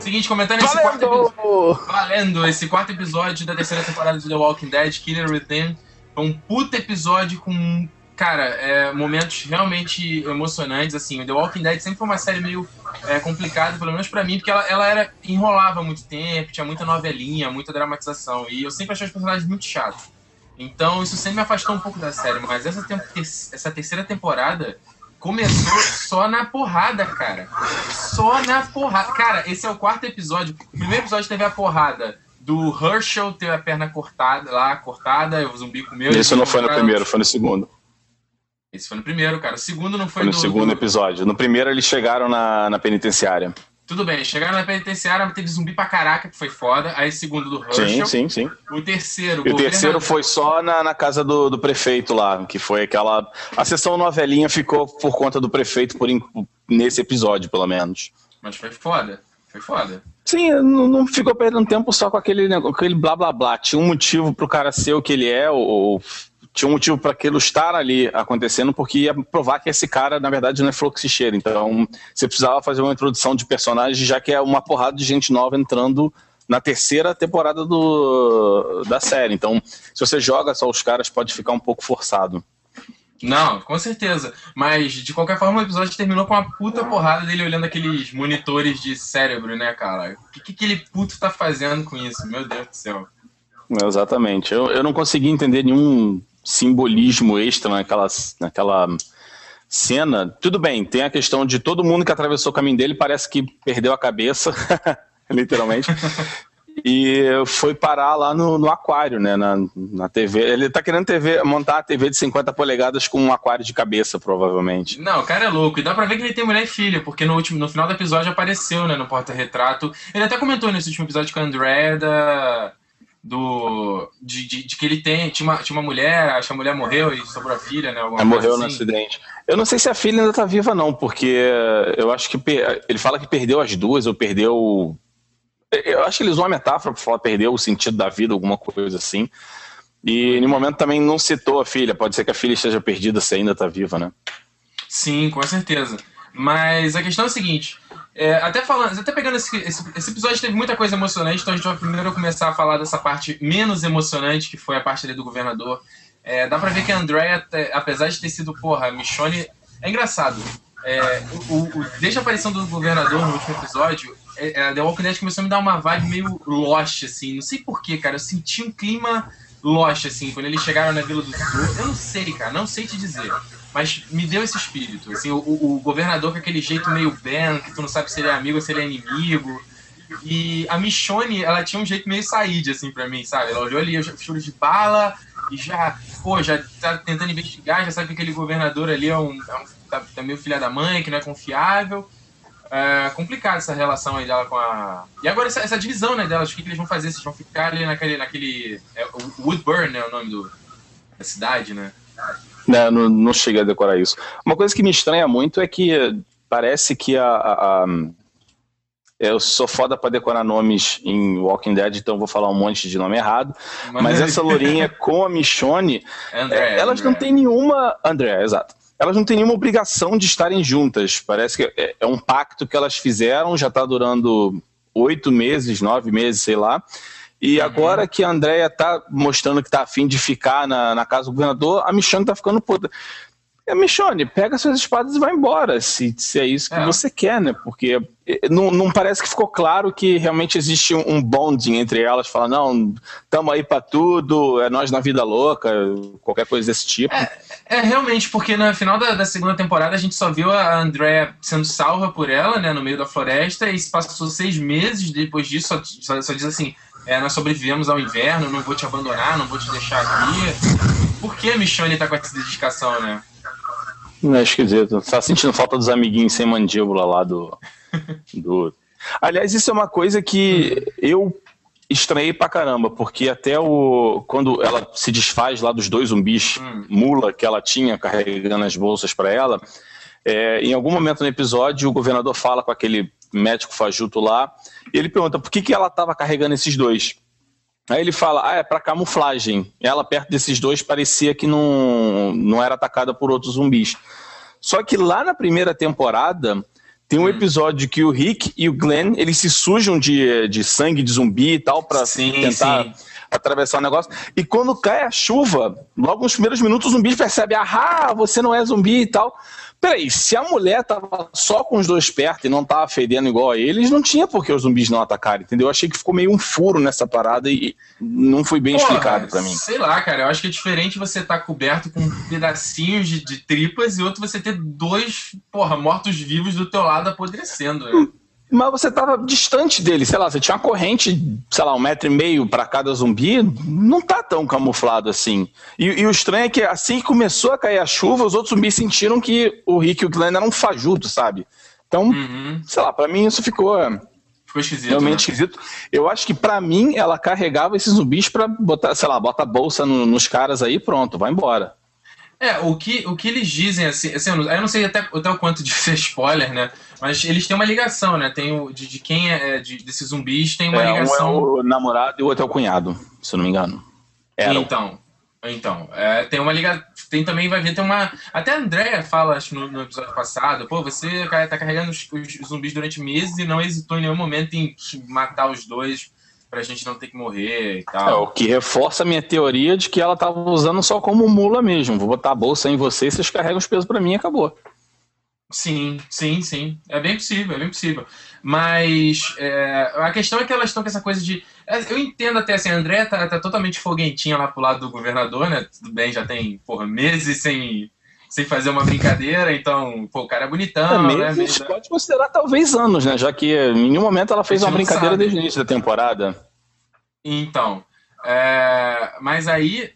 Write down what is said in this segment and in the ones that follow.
Seguinte, comentando esse quarto episódio. Valendo! Esse quarto episódio da terceira temporada de The Walking Dead, Killer Within. Foi um puta episódio com. Cara, é, momentos realmente emocionantes, assim. The Walking Dead sempre foi uma série meio é, complicada, pelo menos para mim, porque ela, ela era enrolava muito tempo, tinha muita novelinha, muita dramatização. E eu sempre achei os personagens muito chatos. Então isso sempre me afastou um pouco da série. Mas essa, essa terceira temporada começou só na porrada, cara. Só na porrada. Cara, esse é o quarto episódio. O primeiro episódio teve a porrada do Herschel ter a perna cortada lá, cortada, o zumbi comeu. Isso não foi no primeiro, foi no segundo. Esse foi no primeiro, cara. O segundo não foi, foi no do, segundo do... episódio. No primeiro eles chegaram na, na penitenciária. Tudo bem, chegaram na penitenciária, teve zumbi pra caraca, que foi foda. Aí segundo do Herschel. Sim, sim, sim. O terceiro. E o terceiro foi só na, na casa do, do prefeito lá, que foi aquela. A sessão novelinha ficou por conta do prefeito por nesse episódio, pelo menos. Mas foi foda. Foi foda. Sim, não, não ficou perdendo tempo só com aquele, aquele blá blá blá. Tinha um motivo pro cara ser o que ele é, ou, ou tinha um motivo para aquilo estar ali acontecendo, porque ia provar que esse cara, na verdade, não é fluxicheiro. Então, você precisava fazer uma introdução de personagem, já que é uma porrada de gente nova entrando na terceira temporada do, da série. Então, se você joga só os caras, pode ficar um pouco forçado. Não, com certeza. Mas, de qualquer forma, o episódio terminou com uma puta porrada dele olhando aqueles monitores de cérebro, né, cara? O que, que aquele puto tá fazendo com isso? Meu Deus do céu. Exatamente. Eu, eu não consegui entender nenhum simbolismo extra naquela, naquela cena. Tudo bem, tem a questão de todo mundo que atravessou o caminho dele parece que perdeu a cabeça, literalmente. e foi parar lá no, no aquário, né? Na, na, TV. Ele tá querendo TV, montar a TV de 50 polegadas com um aquário de cabeça, provavelmente. Não, o cara é louco. E dá pra ver que ele tem mulher e filha, porque no, último, no final do episódio apareceu, né, no porta-retrato. Ele até comentou nesse último episódio com a Andrea da do de, de, de, que ele tem tinha uma, tinha uma mulher, acho que a mulher morreu e sobrou a filha, né? Alguma morreu assim. no acidente. Eu não sei se a filha ainda tá viva não, porque eu acho que ele fala que perdeu as duas ou perdeu eu acho que eles usam uma metáfora para falar perdeu o sentido da vida, alguma coisa assim. E no momento também não citou a filha, pode ser que a filha esteja perdida se ainda tá viva, né? Sim, com certeza. Mas a questão é a seguinte, é, até falando, até pegando esse, esse, esse, episódio teve muita coisa emocionante, então a gente vai primeiro começar a falar dessa parte menos emocionante, que foi a parte ali do governador. É, dá pra ver que a Andrea, apesar de ter sido, porra, Michonne. É engraçado. É, o, o, desde a aparição do governador no último episódio, é, a The Walking Dead começou a me dar uma vibe meio Lost, assim. Não sei porquê, cara. Eu senti um clima Lost, assim, quando eles chegaram na Vila do Sul. Eu não sei, cara. Não sei te dizer. Mas me deu esse espírito. Assim, o, o governador com aquele jeito meio Ben, que tu não sabe se ele é amigo ou se ele é inimigo. E a Michonne, ela tinha um jeito meio Said, assim, pra mim, sabe? Ela olhou ali os tiros de bala e já, pô, já tá tentando investigar, já sabe que aquele governador ali é um, é um tá, tá meio filha da mãe, que não é confiável. É complicado essa relação aí dela com a. E agora essa, essa divisão, né, delas, o que, que, eles vão fazer? Vocês vão ficar ali naquele. naquele é, Woodburn, né? O nome do, da cidade, né? Não, não, não cheguei a decorar isso. Uma coisa que me estranha muito é que parece que a, a, a eu sou foda pra decorar nomes em Walking Dead, então vou falar um monte de nome errado. Mas, mas essa lourinha com a Michonne, André, é, elas André. não têm nenhuma. André, exato. Elas não têm nenhuma obrigação de estarem juntas. Parece que é, é um pacto que elas fizeram, já tá durando oito meses, nove meses, sei lá. E uhum. agora que a Andrea tá mostrando que tá afim de ficar na, na casa do governador, a Michonne tá ficando puta. É, Michonne, pega suas espadas e vai embora, se, se é isso que é. você quer, né? Porque eh, não, não parece que ficou claro que realmente existe um bonding entre elas, fala, não, tamo aí pra tudo, é nós na vida louca, qualquer coisa desse tipo. É, é realmente, porque no final da, da, segunda temporada a gente só viu a Andrea sendo salva por ela, né, no meio da floresta, e se passou seis meses depois disso, só, só, só diz assim, é, nós sobrevivemos ao inverno, não vou te abandonar, não vou te deixar aqui. Por que a Michonne tá com essa dedicação, né? Não é esquisito. Tá sentindo falta dos amiguinhos sem mandíbula lá do. do... Aliás, isso é uma coisa que eu estranhei pra caramba, porque até o. Quando ela se desfaz lá dos dois zumbis mula que ela tinha carregando as bolsas para ela, é, em algum momento no episódio o governador fala com aquele médico fajuto lá, e ele pergunta por que, que ela estava carregando esses dois. Aí ele fala, ah, é para camuflagem. Ela perto desses dois parecia que não, não era atacada por outros zumbis. Só que lá na primeira temporada Tem um hum. episódio que o Rick e o Glenn, eles se sujam de, de sangue de zumbi e tal, pra sim, tentar sim. atravessar o negócio. E quando cai a chuva, logo nos primeiros minutos o zumbi percebe, ah, você não é zumbi e tal. Peraí, se a mulher tava só com os dois perto e não tava fedendo igual a eles, não tinha por que os zumbis não atacarem, entendeu? Eu achei que ficou meio um furo nessa parada e não foi bem Porra, explicado para mim. Sei lá, cara, eu acho que é diferente você estar tá coberto com pedacinhos de, de, tripas e outro você ter dois, porra, mortos-vivos do teu lado apodrecendo. Né? Mas você tava distante dele, sei lá, você tinha uma corrente, sei lá, um metro e meio para cada zumbi, não tá tão camuflado assim. E, e, o estranho é que assim que começou a cair a chuva, os outros zumbis sentiram que o Rick e o Glenn eram um fajuto, sabe? Então, uhum. sei lá, para mim isso ficou. Ficou esquisito. Realmente né? esquisito. Eu acho que para mim ela carregava esses zumbis para botar, sei lá, bota a bolsa no, nos caras aí pronto, vai embora. É, o que, o que eles dizem, assim, assim eu não sei até, até o quanto de ser spoiler, né? Mas eles têm uma ligação, né? Tem o, de, de quem é, é de, desses zumbis tem uma é, ligação. Um é o namorado e o outro é o cunhado, se eu não me engano. Era. Então, então é, tem uma ligação. Tem também, vai ver, tem uma. Até a Andrea fala, acho, no, no episódio passado, pô, você tá carregando os, os, zumbis durante meses e não hesitou em nenhum momento em matar os dois pra gente não ter que morrer e tal. É, o que reforça a minha teoria de que ela tava usando só como mula mesmo. Vou botar a bolsa em você, vocês carregam os pesos para mim e acabou. Sim, sim, sim. É bem possível, é bem possível. Mas é, a questão é que elas estão com essa coisa de. É, eu entendo até assim, a André tá, tá, totalmente foguentinha lá pro lado do governador, né? Tudo bem, já tem, porra, meses sem, sem fazer uma brincadeira, então, pô, o cara é bonitão, é, meses, né? Pode considerar talvez anos, né? Já que em nenhum momento ela fez uma brincadeira sabe. desde o início da temporada. Então. É, mas aí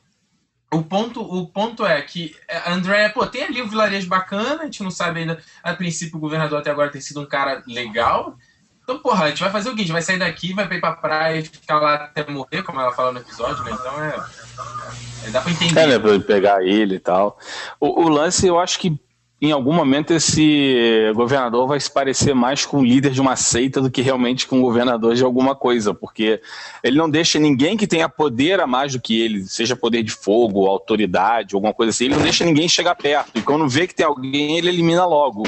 o ponto, o ponto é que a André, pô, tem ali um vilarejo bacana, a gente não sabe ainda. A princípio, o governador até agora tem sido um cara legal. Então, porra, a gente vai fazer o seguinte: vai sair daqui, vai pra ir pra praia e ficar lá até morrer, como ela fala no episódio, né? Então é. É dá pra entender. É, né? Pra pegar ele e tal. O, o lance, eu acho que em algum momento esse governador vai se parecer mais com o líder de uma seita do que realmente com o governador de alguma coisa, porque ele não deixa ninguém que tenha poder a mais do que ele, seja poder de fogo, autoridade, alguma coisa assim, ele não deixa ninguém chegar perto. E quando vê que tem alguém, ele elimina logo.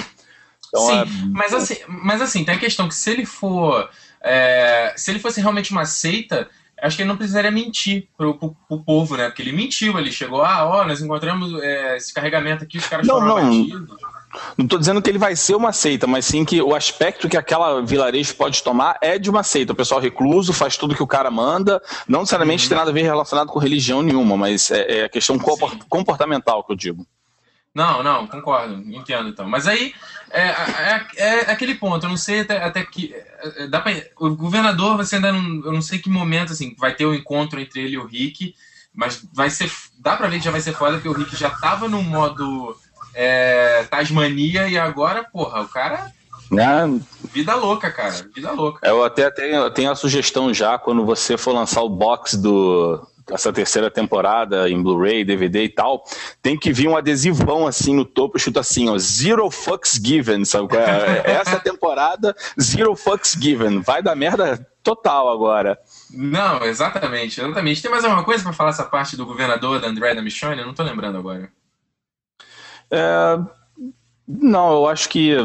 Então, Sim, é... mas, assim, mas assim, tem a questão que se ele for. É, se ele fosse realmente uma seita, acho que ele não precisaria mentir pro, pro, pro, povo, né? Porque ele mentiu, ele chegou, ah, ó, nós encontramos é, esse carregamento aqui, os caras não, foram não. Não estou dizendo que ele vai ser uma seita, mas sim que o aspecto que aquela vilarejo pode tomar é de uma seita. O pessoal recluso faz tudo que o cara manda, não necessariamente uhum. tem nada a ver relacionado com religião nenhuma, mas é, é a questão comportamental que eu digo. Não, não, concordo, entendo então. Mas aí é, é, é aquele ponto, eu não sei até, até que. É, dá pra, o governador, você ainda não. Eu não sei que momento, assim, vai ter o um encontro entre ele e o Rick, mas vai ser. Dá pra ver que já vai ser foda, porque o Rick já tava no modo é, Tasmania e agora, porra, o cara. É. Vida louca, cara. Vida louca. Eu até tenho, tenho a sugestão já, quando você for lançar o box do, essa terceira temporada em Blu-ray, DVD e tal, tem que vir um adesivão assim no topo, escrito assim, ó, Zero Fucks Given, sabe? É? Essa temporada, Zero Fucks Given. Vai dar merda total agora. Não, exatamente, exatamente. Tem mais alguma coisa para falar essa parte do governador da André da Michonne? Eu não tô lembrando agora. É... Não, eu acho que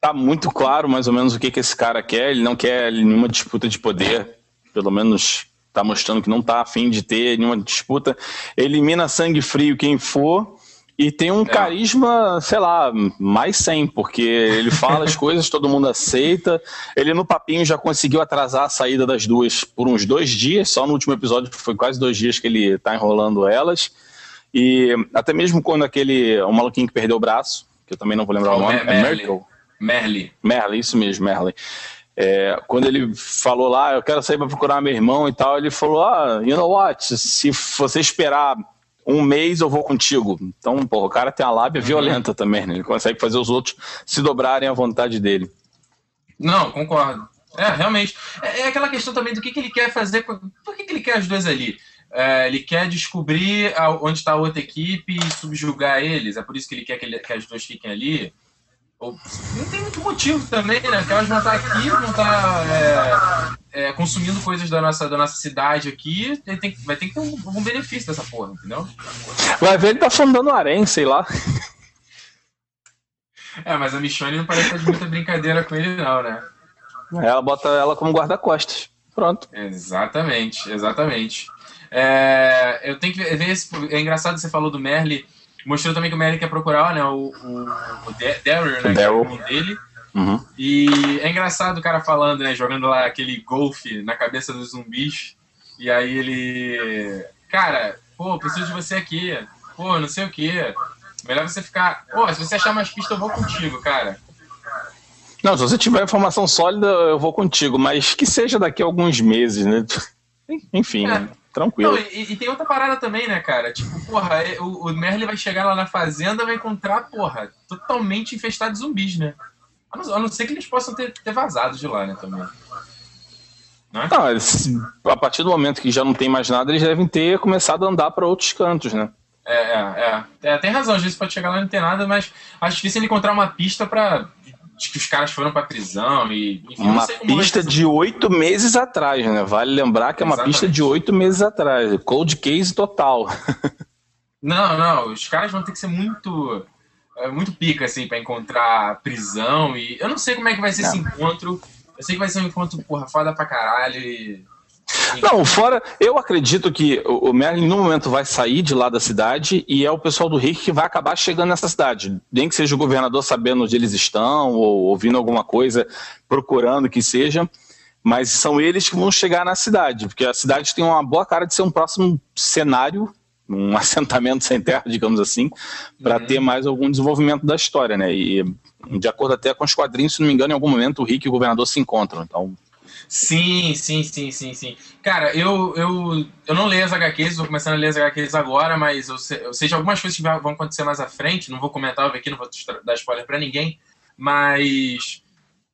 tá muito claro mais ou menos o que, que esse cara quer. Ele não quer nenhuma disputa de poder, pelo menos está mostrando que não está afim de ter nenhuma disputa. Elimina sangue frio quem for e tem um é. carisma, sei lá, mais 100, porque ele fala as coisas, todo mundo aceita. Ele no papinho já conseguiu atrasar a saída das duas por uns dois dias, só no último episódio foi quase dois dias que ele está enrolando elas. E até mesmo quando aquele, o maluquinho que perdeu o braço, que eu também não vou lembrar o nome, é Merle. Merle. Merle, isso mesmo, Merle. É, quando ele falou lá, eu quero sair para procurar meu irmão e tal, ele falou: Ah, you know what? Se você esperar um mês, eu vou contigo. Então, pô, o cara tem a lábia uhum. violenta também, né? Ele consegue fazer os outros se dobrarem à vontade dele. Não, concordo. É, realmente. É, é aquela questão também do que, que ele quer fazer. Por que, que ele quer as duas ali? É, ele quer descobrir onde está a outra equipe e subjugar eles. É por isso que ele quer que, ele, que as duas fiquem ali. Não tem muito motivo também, né? Porque elas vão estar aqui, vão estar é, é, consumindo coisas da nossa, da nossa cidade aqui, tem, vai ter que ter um, um benefício dessa porra, entendeu? Vai ver ele tá fundando harém, sei lá. É, mas a Michonne não parece estar de muita brincadeira com ele, não, né? Ela bota ela como guarda-costas. Pronto. Exatamente, exatamente. É, eu tenho que ver esse. É engraçado você falou do Merle. Mostrou também que o Merle quer procurar né, o, o, o Daryl, né? Daryl. Que é o dele. Uhum. E é engraçado o cara falando, né? Jogando lá aquele golfe na cabeça dos zumbis. E aí ele. Cara, pô, preciso de você aqui. Pô, não sei o quê. Melhor você ficar. Pô, se você achar mais pista, eu vou contigo, cara. Não, se você tiver informação sólida, eu vou contigo, mas que seja daqui a alguns meses, né? Enfim, É. né? Tranquilo. Não, e, e tem outra parada também, né, cara? Tipo, porra, é- o, o Merle vai chegar lá na fazenda vai encontrar, porra, totalmente infestado de zumbis, né? A não, a não ser que eles possam ter, ter vazado de lá, né, também. Não é? Não, eles- a partir do momento que já não tem mais nada, eles devem ter começado a andar para outros cantos, né? É, é, é. É, Tem razão, às vezes pode chegar lá e não ter nada, mas acho difícil ele encontrar uma pista pra. De que os caras foram pra prisão e. Enfim, não Uma vai pista ser- de oito meses atrás, né? Vale lembrar que é uma Exatamente. pista de oito meses atrás. Cold case total. Não, não, os caras vão ter que ser muito. é, muito pica, assim, pra encontrar prisão e. Eu não sei como é que vai ser esse encontro. Eu sei que vai ser um encontro, porra, foda pra caralho e. Não, fora, eu acredito que o Merlin no momento vai sair de lá da cidade e é o pessoal do Rick que vai acabar chegando nessa cidade. Nem que seja o governador sabendo onde eles estão ou ouvindo alguma coisa, procurando que seja, mas são eles que vão chegar na cidade, porque a cidade tem uma boa cara de ser um próximo cenário, um assentamento sem terra, digamos assim, para Uhum. ter mais algum desenvolvimento da história, né? E de acordo até com os quadrinhos, se não me engano, em algum momento o Rick e o governador se encontram. Então, Sim, sim, sim, sim, sim. Cara, eu, eu, eu não leio as HQs, estou começando a ler as HQs agora, mas eu sei, eu sei de algumas coisas que vão acontecer mais à frente. Não vou comentar aqui, não vou dar spoiler pra ninguém, mas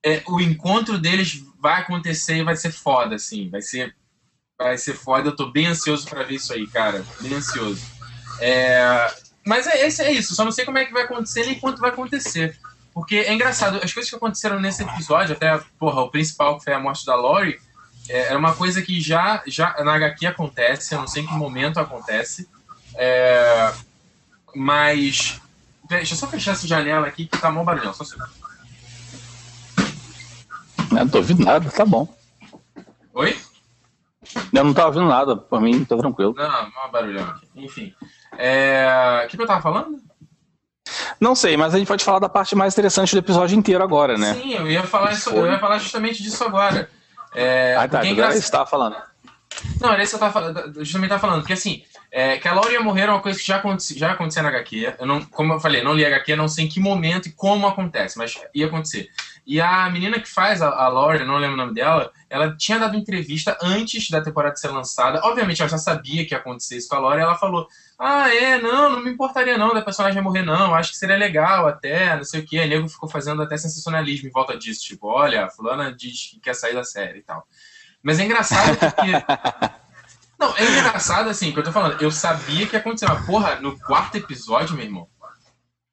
é, o encontro deles vai acontecer e vai ser foda, assim. Vai ser, vai ser foda. Eu tô bem ansioso pra ver isso aí, cara. Bem ansioso. É, mas é, esse é isso. Só não sei como é que vai acontecer nem quanto vai acontecer. Porque é engraçado, as coisas que aconteceram nesse episódio, até, porra, o principal, que foi a morte da Lori, é, era uma coisa que já, já na HQ acontece, eu não sei em que momento acontece. É, mas. Deixa eu só fechar essa janela aqui que tá mó barulhão, só um segundo. eu não tô ouvindo nada, tá bom. Oi? Eu não tava ouvindo nada, por mim tá tranquilo. Não, mó barulhão aqui. Enfim. É, O que, que eu tava falando? Não sei, mas a gente pode falar da parte mais interessante do episódio inteiro agora, né? Sim, eu ia falar, isso, eu ia falar justamente disso agora. É, ah, tá, é agora você tava falando. Não, era isso que eu tava justamente tava falando, porque assim, é, que a Laura ia morrer é uma coisa que já acontecia, já acontecia na HQ. Eu não, como eu falei, não li HQ, não sei em que momento e como acontece, mas ia acontecer. E a menina que faz a, a Laura, não lembro o nome dela, ela tinha dado entrevista antes da temporada ser lançada. Obviamente, ela já sabia que ia acontecer isso com a Laura e ela falou: Ah, é, não, não me importaria não da personagem morrer, não. Acho que seria legal até, não sei o que. A nego ficou fazendo até sensacionalismo em volta disso. Tipo, olha, a fulana diz que quer sair da série e tal. Mas é engraçado porque. Não, é engraçado assim, que eu tô falando. Eu sabia que ia acontecer. Mas, porra, no quarto episódio, meu irmão.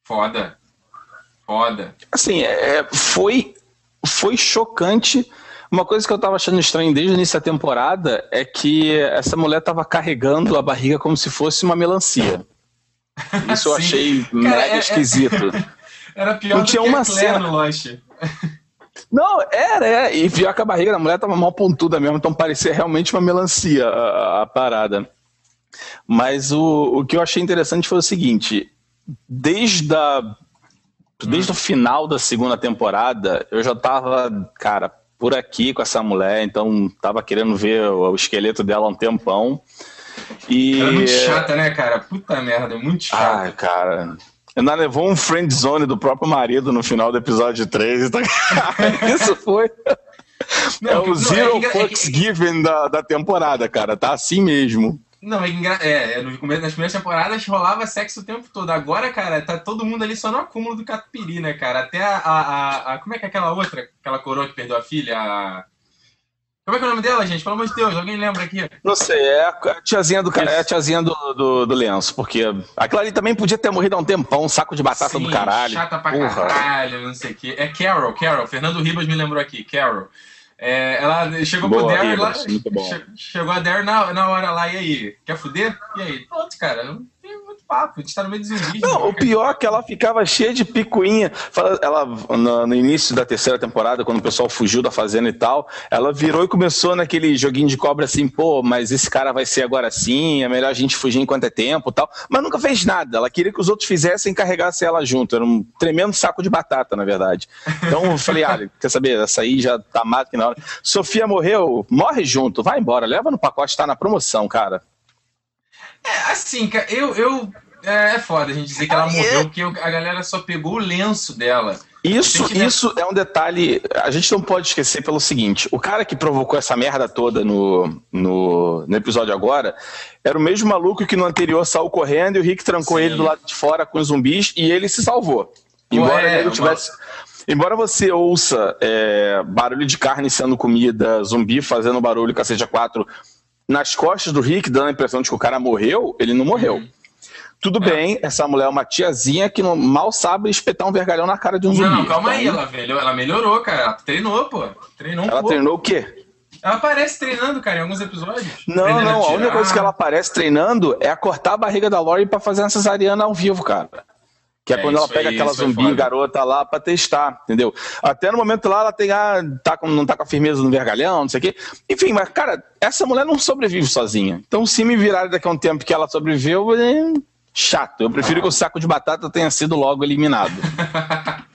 Foda. Foda. Assim, é, foi, foi chocante. Uma coisa que eu tava achando estranho desde o início da temporada é que essa mulher tava carregando a barriga como se fosse uma melancia. Isso eu achei Cara, mega é- é- esquisito. Era pior Não do tinha que uma cena. no Lost. Não, era, é. E pior que a barriga da mulher tava mal pontuda mesmo, então parecia realmente uma melancia a, a parada. Mas o, o que eu achei interessante foi o seguinte: desde, a, desde o final da segunda temporada, eu já tava, cara, por aqui com essa mulher, então tava querendo ver o, o esqueleto dela há um tempão. E. Ela é muito chata, né, cara? Puta merda, é muito chata. Ai, cara. Ainda levou um friend zone do próprio marido no final do episódio 3. Tá? Isso foi. Não, é o não, Zero é é Fucks Given da, da temporada, cara. Tá assim mesmo. Não, é, é, é, no começo, nas primeiras temporadas rolava sexo o tempo todo. Agora, cara, tá todo mundo ali só no acúmulo do catupiry, né, cara? Até a, a, a- Como é que é aquela outra, aquela coroa que perdeu a filha? A... Como é que é o nome dela, gente? Pelo amor de Deus, alguém lembra aqui? Não sei, é a tiazinha do, é a tiazinha do, do, do lenço, porque aquela ali também podia ter morrido há um tempão, um saco de batata Sim, do caralho. Chata pra Porra. caralho, não sei o quê. É Carol, Carol. Fernando Ribas me lembrou aqui, Carol. É, ela chegou pro Boa, lá. Ribas, muito bom. che- Chegou a Darryl na, na hora lá, e aí? Quer fuder? E aí? Pronto, cara. Papo, a gente tá no meio zumbis. Não, o pior é que ela ficava cheia de picuinha. Ela, no, início da terceira temporada, quando o pessoal fugiu da fazenda e tal, ela virou e começou naquele joguinho de cobra assim, pô, mas esse cara vai ser agora assim, é melhor a gente fugir enquanto é tempo tal. Mas nunca fez nada. Ela queria que os outros fizessem e carregassem ela junto. Era um tremendo saco de batata, na verdade. Então eu falei, ah, quer saber, essa aí já tá mais que na hora. Sofia morreu, morre junto, vai embora, leva no pacote, tá na promoção, cara. É, assim, cara, eu, eu. É, é foda a gente dizer que ela morreu, porque a galera só pegou o lenço dela. Isso, isso é um detalhe. A gente não pode esquecer pelo seguinte: o cara que provocou essa merda toda no, no, no episódio agora era o mesmo maluco que no anterior saiu correndo e o Rick trancou Sim. ele do lado de fora com os zumbis e ele se salvou. Embora Ué, ele tivesse. Uma... Embora você ouça é, barulho de carne sendo comida, zumbi fazendo barulho, cacete a quatro, nas costas do Rick, dando a impressão de que o cara morreu, ele não morreu. Uhum. Tudo é. bem, essa mulher é uma tiazinha que não, mal sabe espetar um vergalhão na cara de um zumbi. Não, calma aí, ela, ela melhorou, cara. Ela treinou, pô. Treinou um ela pouco. treinou o quê? Ela aparece treinando, cara, em alguns episódios. Não, não, a, a única coisa que ela aparece treinando é a cortar a barriga da Lori para fazer uma cesariana ao vivo, cara. Que é, é quando ela pega aí, aquela zumbi garota lá pra testar, entendeu? Até no momento lá ela tem a, tá com, não tá com a firmeza no vergalhão, não sei o quê. Enfim, mas, cara, essa mulher não sobrevive sozinha. Então, se me virarem daqui a um tempo que ela sobreviveu, é chato. Eu prefiro que o saco de batata tenha sido logo eliminado.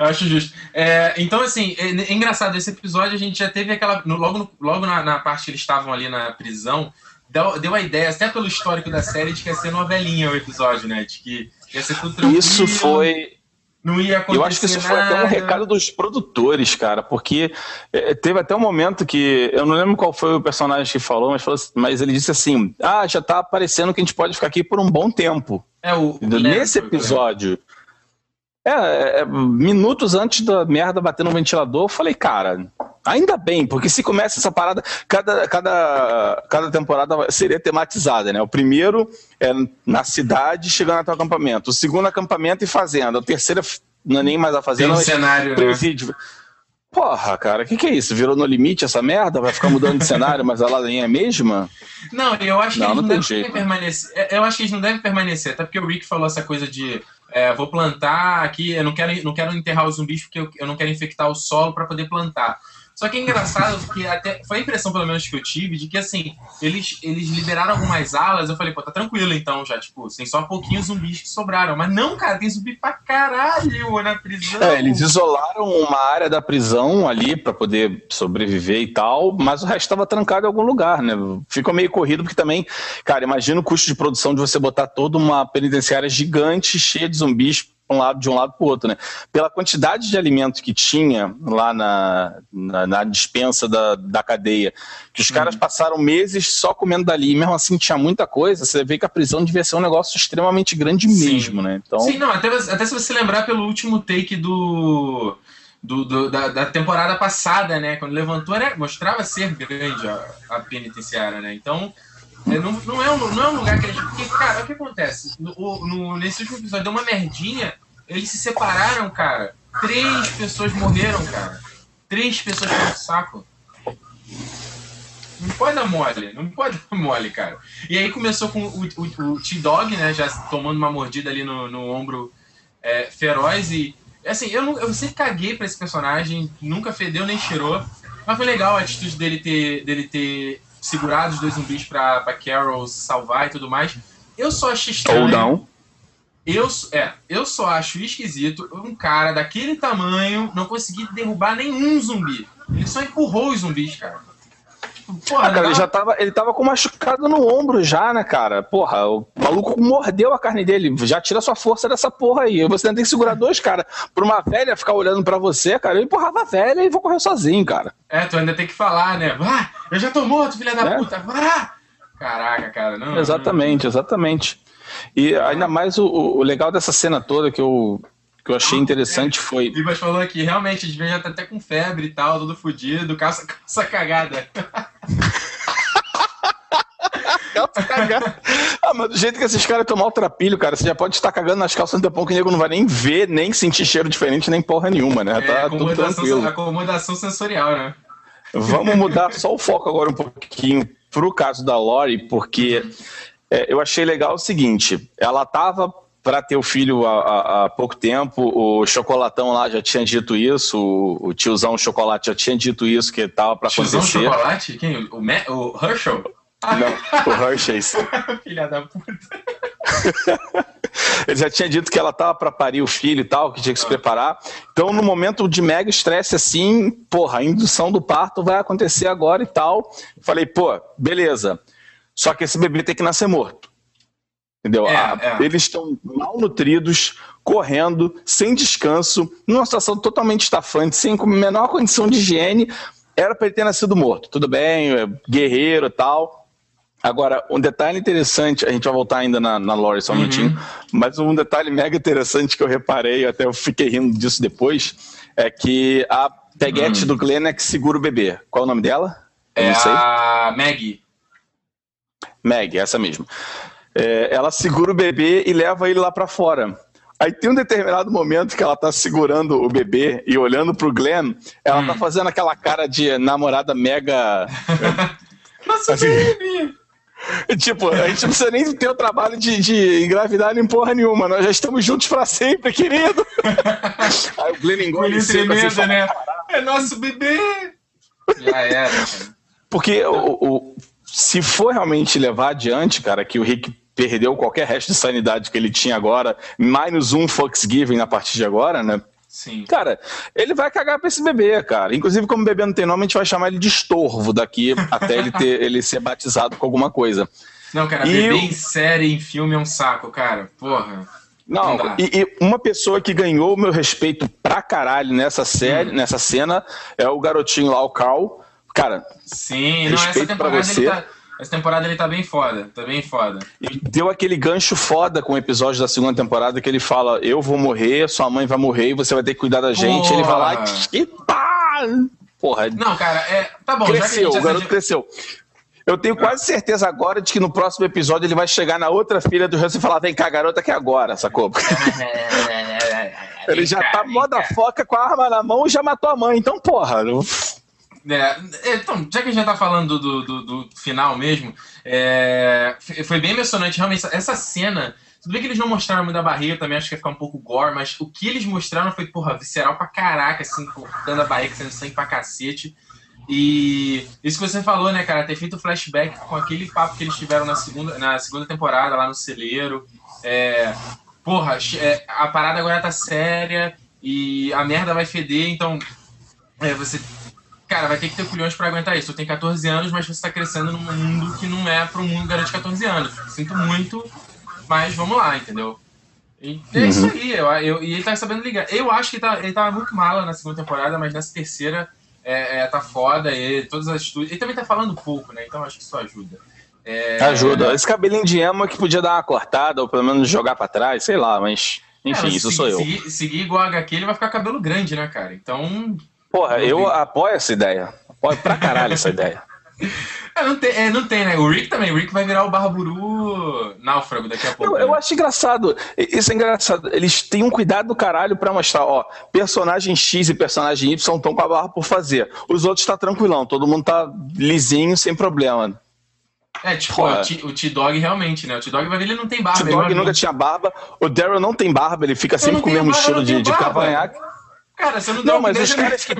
Eu acho justo. É, então, assim, é, é, engraçado, esse episódio a gente já teve aquela. No, logo logo na, na, parte que eles estavam ali na prisão, deu, deu a ideia, até pelo histórico da série, de que ia ser novelinha o episódio, né? De que Isso foi. Não ia acontecer Eu acho que isso nada. foi até um recado dos produtores, cara, porque é, teve até um momento que. Eu não lembro qual foi o personagem que falou, mas, falou assim, mas ele disse assim: Ah, já tá aparecendo que a gente pode ficar aqui por um bom tempo. É, o. Nesse episódio. É, é, é, minutos antes da merda bater no ventilador, eu falei, cara, ainda bem, porque se começa essa parada, cada, cada, cada temporada seria tematizada, né? O primeiro é na cidade, chegando até o acampamento. O segundo, acampamento e fazenda. O terceiro não é nem mais a fazenda, Tem um cenário, né? presídio. Né? Porra, cara, o que, que é isso? Virou no limite essa merda? Vai ficar mudando de cenário, mas a ladainha é a mesma? Não, eu acho que não, eles não, não devem permanecer. É, eu acho que eles não devem permanecer, até porque o Rick falou essa coisa de é, vou plantar aqui, eu não quero, não quero enterrar os zumbis porque eu, eu não quero infectar o solo para poder plantar. Só que é engraçado porque até foi a impressão, pelo menos, que eu tive, de que assim, eles, eles liberaram algumas alas, eu falei, pô, tá tranquilo então, já, tipo, tem só pouquinhos zumbis que sobraram. Mas não, cara, tem zumbi pra caralho na prisão. É, eles isolaram uma área da prisão ali para poder sobreviver e tal, mas o resto estava trancado em algum lugar, né? Ficou meio corrido, porque também, cara, imagina o custo de produção de você botar toda uma penitenciária gigante, cheia de zumbis um lado, de um lado para o outro, né? Pela quantidade de alimento que tinha lá na, na, na dispensa da, da cadeia, que os caras uhum. passaram meses só comendo dali, e mesmo assim tinha muita coisa, você vê que a prisão devia ser um negócio extremamente grande Sim. mesmo, né? Então... Sim, não, até, até se você lembrar pelo último take do... Do, do, da, da, temporada passada, né? Quando levantou, era, mostrava ser grande a, a penitenciária, né? Então, é, não, não, é um, não é um lugar que a gente. Porque, cara, o que acontece? No, no, nesse último episódio deu uma merdinha, eles se separaram, cara. Três pessoas morreram, cara. Três pessoas foram saco. Não pode dar mole, não pode dar mole, cara. E aí começou com o, o, o T-Dog, né? Já tomando uma mordida ali no, no ombro é, feroz. E assim, eu, eu sempre caguei pra esse personagem, nunca fedeu nem cheirou. Mas foi legal a atitude dele ter, dele ter segurado os dois zumbis pra, pra Carol salvar e tudo mais. Eu só achei estranho. Ou não. Eu, é, eu só acho esquisito um cara daquele tamanho não conseguir derrubar nenhum zumbi. Ele só empurrou os zumbis, cara. Porra, ah, cara, ele já tava, ele tava com machucado no ombro já, né, cara? Porra, o maluco mordeu a carne dele. Já tira sua força dessa porra aí. Você tem que segurar dois caras. Pra uma velha ficar olhando pra você, cara, eu empurrava a velha e vou correr sozinho, cara. É, tu ainda tem que falar, né? Vá, eu já tô morto, filha da é. puta. Vá! Caraca, cara, não. Exatamente, não. exatamente. E ainda mais o, o legal dessa cena toda que eu, que eu achei interessante foi. O Ibas falou aqui, realmente, a já tá até com febre e tal, todo fudido, calça, calça cagada. Ah, mas do jeito que esses caras tomar o trapilho, cara, você já pode estar cagando nas calças do pão que o nego não vai nem ver, nem sentir cheiro diferente, nem porra nenhuma, né? É, tá tudo tranquilo. Acomodação sensorial, né? Vamos mudar só o foco agora um pouquinho pro caso da Lori, porque É, eu achei legal o seguinte: ela tava para ter o filho há, há, pouco tempo, o Chocolatão lá já tinha dito isso, o, o tiozão Chocolate já tinha dito isso, que tava para acontecer. Tiozão Chocolate? Quem? O, Ma o Herschel? Não, o Hershey's. Filha da puta. Ele já tinha dito que ela tava para parir o filho e tal, que tinha que se preparar. Então, no momento de mega estresse assim, porra, a indução do parto vai acontecer agora e tal. Falei, pô, beleza. Só que esse bebê tem que nascer morto. Entendeu? É, ah, é. Eles estão malnutridos, correndo, sem descanso, numa situação totalmente estafante, sem menor condição de higiene. Era para ele ter nascido morto. Tudo bem, é guerreiro e tal. Agora, um detalhe interessante, a gente vai voltar ainda na, na Lore só um uhum. minutinho, mas um detalhe mega interessante que eu reparei, até eu fiquei rindo disso depois, é que a peguete uhum. do Glenn é que segura o bebê. Qual é o nome dela? Eu é a Maggie. Maggie, essa mesmo é, ela segura o bebê e leva ele lá para fora. Aí tem um determinado momento que ela tá segurando o bebê e olhando pro Glenn, ela tá hum. tá fazendo aquela cara de namorada mega. Nossa, assim, baby! Tipo, a gente não precisa nem ter o trabalho de, de engravidar nem porra nenhuma, nós já estamos juntos para sempre, querido. Aí o Glenn engole seco, assim, né? É nosso bebê! Já era, Porque o, o, se for realmente levar adiante, cara, que o Rick perdeu qualquer resto de sanidade que ele tinha agora, menos um Foxgiven a partir de agora, né? Sim. Cara, ele vai cagar pra esse bebê, cara. Inclusive, como o bebê não tem nome, a gente vai chamar ele de estorvo daqui até ele, ter, ele ser batizado com alguma coisa. Não, cara, e bebê eu... em série, em filme é um saco, cara. Porra. Não, não e, e, uma pessoa que ganhou o meu respeito pra caralho nessa série, hum. nessa cena, é o garotinho lá, o Carl. Cara, sim, não, essa temporada você. ele tá essa temporada ele tá bem foda, tá bem foda. E deu aquele gancho foda com o episódio da segunda temporada que ele fala: Eu vou morrer, sua mãe vai morrer e você vai ter que cuidar da gente. Porra. Ele vai lá e pá! Porra. Não, cara, é. Tá bom, cresceu, o garoto cresceu. Eu tenho quase certeza agora de que no próximo episódio ele vai chegar na outra filha do Hanson e falar: Vem cá, garota, que é agora, sacou? ele já tá moda foca com a arma na mão e já matou a mãe. Então, porra. Não... É, então, já que a gente tá falando do, do, do final mesmo, é, foi bem emocionante, realmente, essa cena. Tudo bem que eles não mostraram muito da barriga, também acho que ia ficar um pouco gore, mas o que eles mostraram foi, porra, visceral pra caraca, assim, cortando a barriga, sendo sangue pra cacete. E isso que você falou, né, cara, ter feito flashback com aquele papo que eles tiveram na segunda, na segunda temporada, lá no celeiro. É, porra, é, a parada agora tá séria e a merda vai feder, então é, você cara, vai ter que ter culhões para aguentar isso. Eu tenho 14 anos, mas você tá crescendo num mundo que não é para um mundo garoto de 14 anos. Sinto muito, mas vamos lá, entendeu? E é uhum. isso aí, eu, eu, e ele tá sabendo ligar. Eu acho que tá, ele tava muito mala na segunda temporada, mas nessa terceira é, é, tá foda. E todas as atitudes. Ele também tá falando pouco, né? Então acho que isso ajuda. É, ajuda. Esse cabelinho de ema que podia dar uma cortada, ou pelo menos jogar para trás, sei lá, mas. Enfim, isso sou eu. Seguir, seguir igual a HQ, ele vai ficar cabelo grande, né, cara? Então, Porra, eu apoio essa ideia. Apoio pra caralho essa ideia. É, não, tem, é, não tem, né? O Rick também. O Rick vai virar o Barburu náufrago daqui a pouco. Eu, né? eu acho engraçado. Isso é engraçado. Eles têm um cuidado do caralho pra mostrar, ó, personagem X e personagem Y estão com a barra por fazer. Os outros tá tranquilão, todo mundo tá lisinho, sem problema. É, tipo, Porra. o T-Dog realmente, né? O T-Dog vai ver, ele não tem barba. O T-Dog nunca tinha barba. O Daryl não tem barba, ele fica sempre com o mesmo barba, estilo de, de cavanhaque. Cara, você não Não, mas os caras que.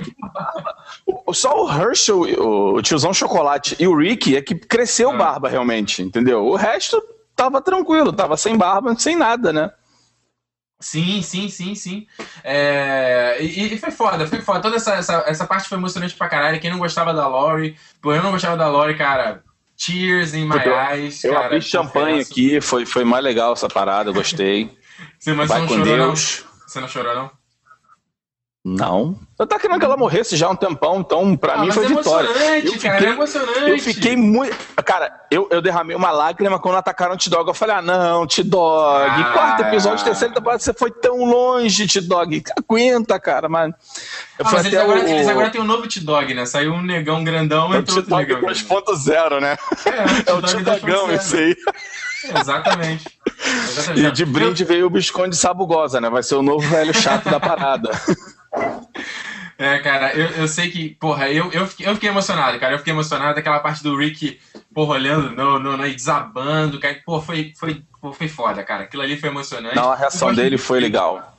Só o Herschel, o tiozão Chocolate e o Rick é que cresceu ah. barba realmente, entendeu? O resto tava tranquilo, tava sem barba, sem nada, né? Sim, sim, sim, sim. É... E, e, foi foda, foi foda. Toda essa, essa, essa parte foi emocionante pra caralho. Quem não gostava da Lori, pô, eu não gostava da Lori, cara. Tears in my eyes. Eu cara, abri champanhe aqui, foi, foi mais legal essa parada, gostei. Você, mas Vai você não com chorou, Deus. Não? Você não chorou, não? Não. Eu tava querendo que ela morresse já há um tempão, então pra ah, mim foi é vitória. Eu fiquei, cara, é emocionante. Eu fiquei muito. Cara, eu, eu derramei uma lágrima quando atacaram o T-Dog. Eu falei, ah, não, T-Dog. Ah, Quarto episódio, terceiro temporada, você foi tão longe, T-Dog. Aguenta, cara, mas. Ah, mas eles agora, o... eles agora tem um novo T-Dog, né? Saiu um negão grandão e é entrou outro negão. 2.0, né? É, é o T-Dogão, esse aí. Exatamente. Exatamente. E de brinde veio o Bisconde Sabugosa, né? Vai ser o novo velho chato da parada. É, cara, eu, eu sei que, porra, eu, eu, fiquei, eu fiquei emocionado, cara. Eu fiquei emocionado. Aquela parte do Rick porra, olhando, no, no, no, desabando, cara. Pô, foi, foi, pô, foi foda, cara. Aquilo ali foi emocionante. Não, a reação dele foi legal.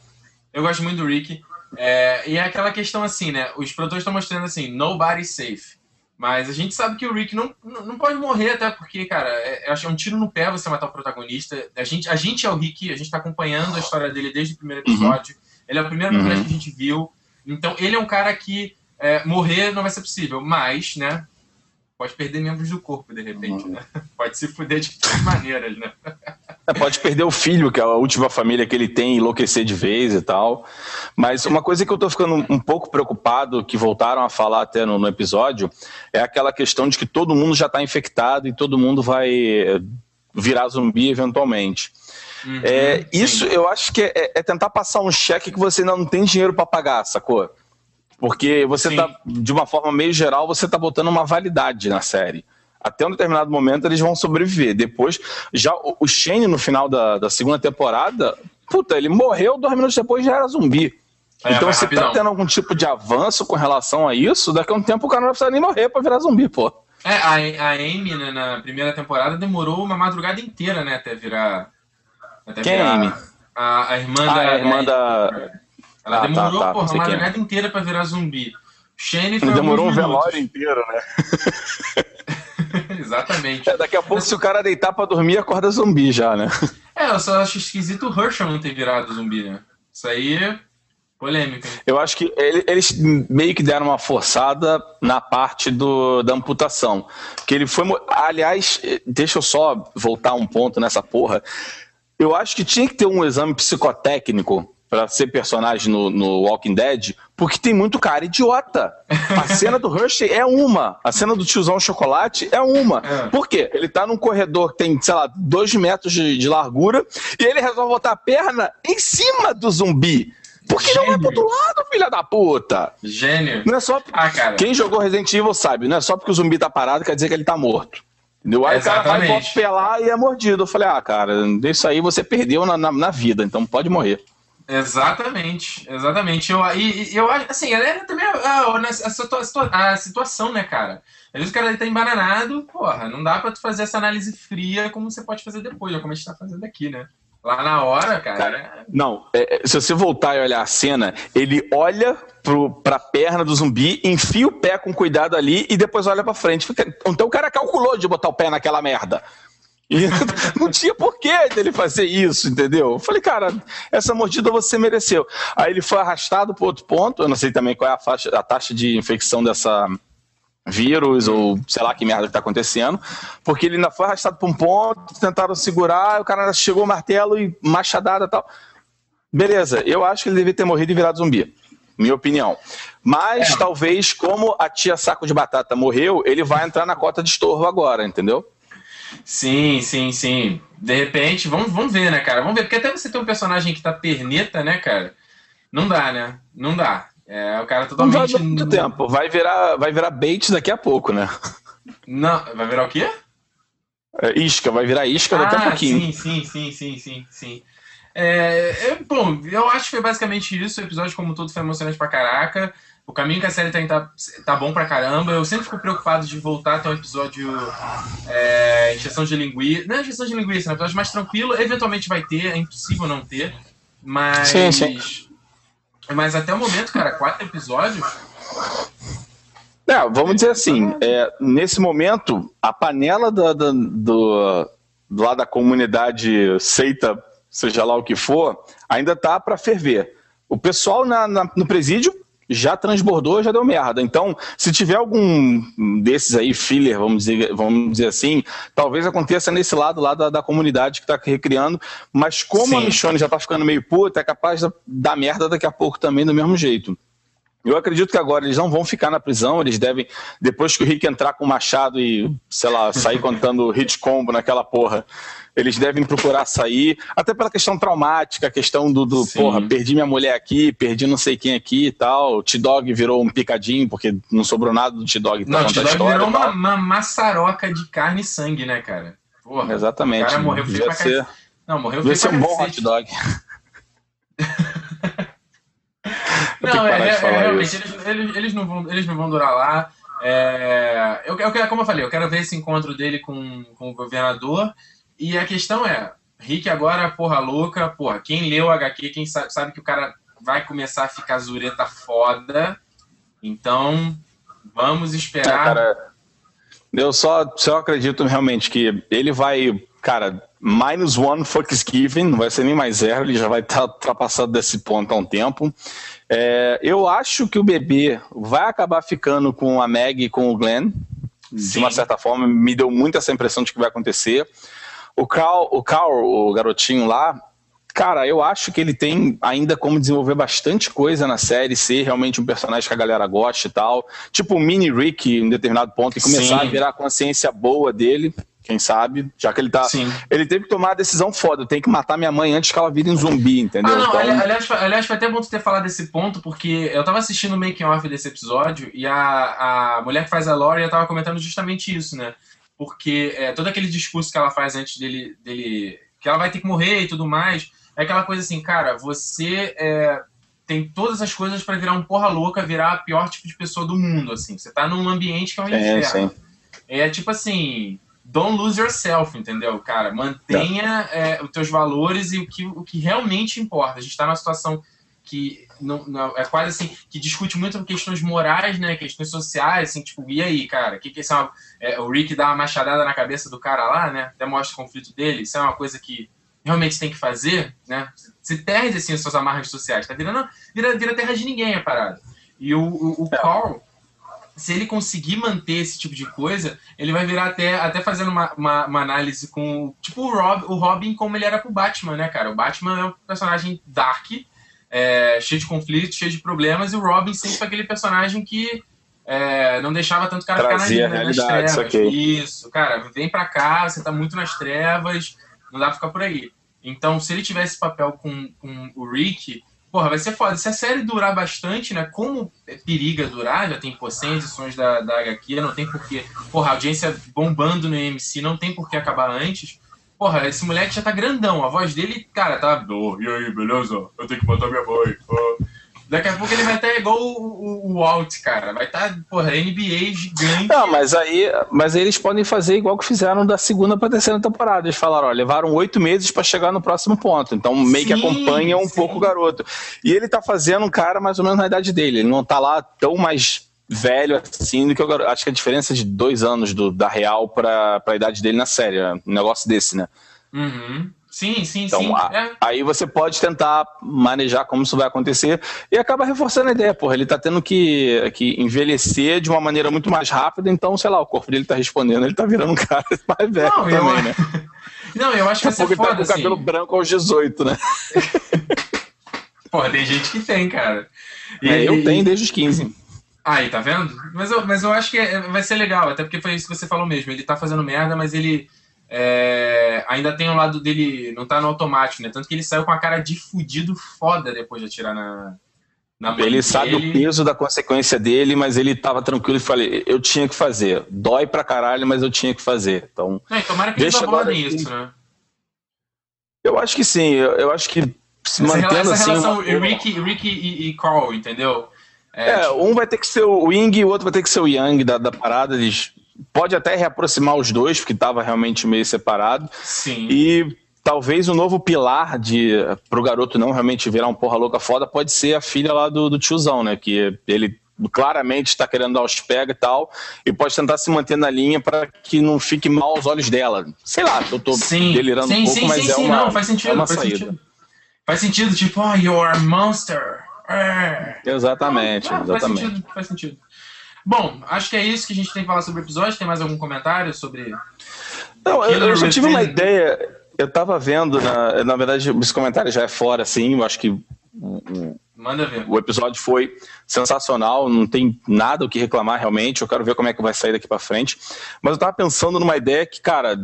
Eu gosto muito do Rick. É, e é aquela questão assim, né? Os produtores estão mostrando assim, nobody safe. Mas a gente sabe que o Rick não, não pode morrer, até porque, cara, é, acho que é um tiro no pé você matar o protagonista. A gente, a gente é o Rick, a gente tá acompanhando a história dele desde o primeiro episódio. Uhum. Ele é o primeiro uhum. que a gente viu. Então, ele é um cara que é, morrer não vai ser possível, mas, né? Pode perder membros do corpo, de repente, uhum. né? Pode se fuder de todas maneiras, né? É, pode perder o filho, que é a última família que ele tem, enlouquecer de vez e tal. Mas uma coisa que eu tô ficando um pouco preocupado, que voltaram a falar até no, no episódio, é aquela questão de que todo mundo já está infectado e todo mundo vai eh, virar zumbi eventualmente. Uhum, é, isso eu acho que é, é, tentar passar um cheque que você ainda não tem dinheiro para pagar, sacou? Porque você está de uma forma meio geral, você está botando uma validade na série. Até um determinado momento eles vão sobreviver. Depois, já o Shane no final da, da segunda temporada, puta, ele morreu, dois minutos depois já era zumbi. É, então, se tá tendo algum tipo de avanço com relação a isso, daqui a um tempo o cara não vai precisar nem morrer pra virar zumbi, pô. É, a, a Amy, né, na primeira temporada, demorou uma madrugada inteira, né, até virar. Até Quem é a Amy? A, a irmã ah, da. A irmã da. Ela ah, demorou, tá, tá, porra, uma é. madrugada inteira pra virar zumbi. Shane foi Demorou um velório inteiro, né? Exatamente. É, daqui a pouco, Mas... se o cara deitar pra dormir, acorda zumbi já, né? É, eu só acho esquisito o Herschel não ter virado zumbi, né? Isso aí é polêmica. Eu acho que eles meio que deram uma forçada na parte do, da amputação. Que ele foi. Aliás, deixa eu só voltar um ponto nessa porra. Eu acho que tinha que ter um exame psicotécnico para ser personagem no, no, Walking Dead, porque tem muito cara idiota. A cena do Hershey é uma, a cena do tiozão chocolate é uma. É. Por quê? Ele tá num corredor que tem, sei lá, dois metros de, de largura e ele resolve botar a perna em cima do zumbi. Porque Gênio. não é pro outro lado, filha da puta. Gênio. Não é só. Ah, Quem jogou Resident Evil sabe, não é só porque o zumbi tá parado quer dizer que ele tá morto. Entendeu? Aí Exatamente. o cara vai pelar e é mordido. Eu falei, ah, cara, isso aí você perdeu na, na, na vida, então pode morrer. Exatamente, exatamente. Eu, e, eu acho, assim, é também a, a, a, a, situação, né, cara? Às vezes o cara tá embananado, porra, não dá pra tu fazer essa análise fria como você pode fazer depois, como a gente tá fazendo aqui, né? Lá na hora, cara. cara é... Não, é, se você voltar e olhar a cena, ele olha pro, pra perna do zumbi, enfia o pé com cuidado ali e depois olha pra frente. Então o cara calculou de botar o pé naquela merda. E não tinha porquê dele fazer isso, entendeu? Eu falei, cara, essa mordida você mereceu. Aí ele foi arrastado para outro ponto, eu não sei também qual é a, faixa, a taxa de infecção dessa vírus ou sei lá que merda que tá acontecendo, porque ele ainda foi arrastado para um ponto, tentaram segurar, o cara chegou o martelo e machadada e tal. Beleza, eu acho que ele devia ter morrido e virado zumbi. Minha opinião. Mas é. talvez, como a tia Saco de Batata morreu, ele vai entrar na cota de estorvo agora, entendeu? Sim, sim, sim. De repente, vamos, vamos ver, né, cara? Vamos ver, porque até você tem um personagem que tá perneta, né, cara? Não dá, né? Não dá. É o cara totalmente. Não vai muito tempo. Vai virar, vai virar bait daqui a pouco, né? Não, vai virar o quê? É, isca, vai virar isca daqui ah, a pouquinho. Sim, sim, sim, sim, sim, sim. É, é, bom, eu acho que foi basicamente isso. O episódio, como todo, foi emocionante pra caraca. O caminho que a série tá, tá, tá bom pra caramba. Eu sempre fico preocupado de voltar até um episódio é, injeção de linguiça. Não é injeção de linguiça, é um episódio mais tranquilo. Eventualmente vai ter, é impossível não ter. Mas. Sim, sim. Mas até o momento, cara, quatro episódios. É, vamos dizer assim, é, nesse momento, a panela do, do, do lado da comunidade seita, seja lá o que for, ainda tá para ferver. O pessoal na, na, no presídio já transbordou, já deu merda. Então, se tiver algum desses aí, filler, vamos dizer, vamos dizer assim, talvez aconteça nesse lado lá da, da comunidade que está recriando, mas como Sim. a Michonne já está ficando meio puta, é capaz de dar merda daqui a pouco também do mesmo jeito. Eu acredito que agora eles não vão ficar na prisão, eles devem, depois que o Rick entrar com o machado e, sei lá, sair contando hit combo naquela porra, eles devem procurar sair, até pela questão traumática, a questão do, do porra, perdi minha mulher aqui, perdi não sei quem aqui e tal. O T-Dog virou um picadinho, porque não sobrou nada do T-Dog pra não, T-Dog virou uma, uma, maçaroca de carne e sangue, né, cara? Porra, Exatamente. O cara morreu feio pra ser... Não, morreu feio ser um bom hot dog. Não, é, é, é realmente, eles, eles, eles, não vão, eles não vão durar lá. É, eu, eu, como eu falei, eu quero ver esse encontro dele com, com o governador. E a questão é, Rick agora, porra louca, porra, quem leu o HQ, quem sabe, sabe que o cara vai começar a ficar zureta foda. Então, vamos esperar. É, cara, eu só, só acredito realmente que ele vai, cara, minus one Thanksgiving, não vai ser nem mais zero, ele já vai estar tá ultrapassado desse ponto há um tempo. É, eu acho que o bebê vai acabar ficando com a Meg e com o Glenn. Sim. De uma certa forma, me deu muito essa impressão de que vai acontecer. O Carl, o Carl, o garotinho lá, cara, eu acho que ele tem ainda como desenvolver bastante coisa na série, ser realmente um personagem que a galera gosta e tal. Tipo o mini Rick em determinado ponto e começar Sim. a virar a consciência boa dele quem sabe, já que ele tá. Sim. Ele teve que tomar a decisão foda, tem que matar minha mãe antes que ela vire um zumbi, entendeu? Ah, não, então... aliás, aliás, foi até bom tu ter falado desse ponto, porque eu tava assistindo o making off desse episódio e a, a mulher que faz a Lori tava comentando justamente isso, né? Porque é, todo aquele discurso que ela faz antes dele, dele. que ela vai ter que morrer e tudo mais, é aquela coisa assim, cara, você é, tem todas as coisas para virar um porra louca, virar a pior tipo de pessoa do mundo, assim. Você tá num ambiente que é um é, inferno. É tipo assim don't lose yourself, entendeu, cara? Mantenha é, os teus valores e o que, o que realmente importa. A gente está numa situação que não, não, é quase assim, que discute muito questões morais, né? Questões sociais, assim, tipo, e aí, cara? Que que isso é, uma, é o Rick dá uma machadada na cabeça do cara lá, né? Até mostra o conflito dele. Isso é uma coisa que realmente tem que fazer, né? Se perde, assim, as suas amarras sociais. Tá virando, vira, vira terra de ninguém a parada. E o, o, o é. Carl, se ele conseguir manter esse tipo de coisa, ele vai virar até, até fazendo uma, uma, uma, análise com. Tipo o, Rob, o Robin como ele era pro Batman, né, cara? O Batman é um personagem dark, é, cheio de conflitos, cheio de problemas, e o Robin sempre foi aquele personagem que é, não deixava tanto o cara Trazia ficar na, nas trevas. Isso, isso, cara, vem pra cá, você tá muito nas trevas, não dá pra ficar por aí. Então, se ele tivesse esse papel com, com o Rick, porra, vai ser foda. Se a série durar bastante, né? Como periga durar, já tem por 100 edições da, da HQ, não tem porquê. Porra, a audiência bombando no AMC, não tem por que acabar antes. Porra, esse moleque já tá grandão. A voz dele, cara, tá. Oh, e aí, beleza? Eu tenho que botar minha mãe. Oh. Daqui a pouco ele vai estar igual o, o, o Walt, cara. Vai estar, tá, porra, NBA gigante. Não, mas aí, mas aí eles podem fazer igual que fizeram da segunda pra terceira temporada. Eles falaram, ó, levaram oito meses para chegar no próximo ponto. Então meio sim, que acompanha um sim. pouco o garoto. E ele tá fazendo um cara mais ou menos na idade dele. Ele não tá lá tão mais velho assim do que eu acho que a diferença de dois anos do, da real pra, pra idade dele na série. Um negócio desse, né? Uhum. Sim, sim, então, sim. A, é. Aí você pode tentar manejar como isso vai acontecer e acaba reforçando a ideia, porra. Ele tá tendo que, que envelhecer de uma maneira muito mais rápida, então, sei lá, o corpo dele tá respondendo, ele tá virando um cara mais velho não, também, eu... né? Não, eu acho que Daqui a pouco ele tá com o cabelo assim. branco aos 18, né? Pô, tem gente que tem, cara. E, é, eu e... tenho desde os 15. Aí, tá vendo? Mas eu, mas eu acho que é, vai ser legal, até porque foi isso que você falou mesmo. Ele tá fazendo merda, mas ele é, ainda tem o lado dele, não tá no automático, né? Tanto que ele saiu com a cara de fudido foda depois de atirar na. na ele sabe o peso da consequência dele, mas ele tava tranquilo e falei, eu tinha que fazer. Dói pra caralho, mas eu tinha que fazer. Então. É, tomara que eles abordem isso, né? Eu acho que sim, eu, eu acho que se essa mantendo essa assim. relação uma... Rick, Rick e, e Carl, entendeu? É, é tipo... um vai ter que ser o Wing e o outro vai ter que ser o Yang da, da parada. Eles pode até reaproximar os dois, porque estava realmente meio separado. Sim. E talvez o um novo pilar de pro garoto não realmente virar um porra louca foda pode ser a filha lá do, do tiozão, né? Que ele claramente está querendo dar os pega e tal, e pode tentar se manter na linha para que não fique mal aos olhos dela. Sei lá, eu tô sim, delirando sim, um pouco, sim, mas sim, é sim, uma, não, faz sentido, é uma faz saída. Sentido. Faz sentido, tipo, oh, you're a monster. É. Exatamente, ah, exatamente. Faz sentido, faz sentido. Bom, acho que é isso que a gente tem que falar sobre o episódio. Tem mais algum comentário sobre. Não, eu, eu só tive uma ideia. Eu tava vendo, na, na verdade, esse comentário já é fora, assim. Eu acho que o, Manda ver. O episódio foi sensacional, não tem nada o que reclamar realmente. Eu quero ver como é que vai sair daqui para frente. Mas eu tava pensando numa ideia que, cara,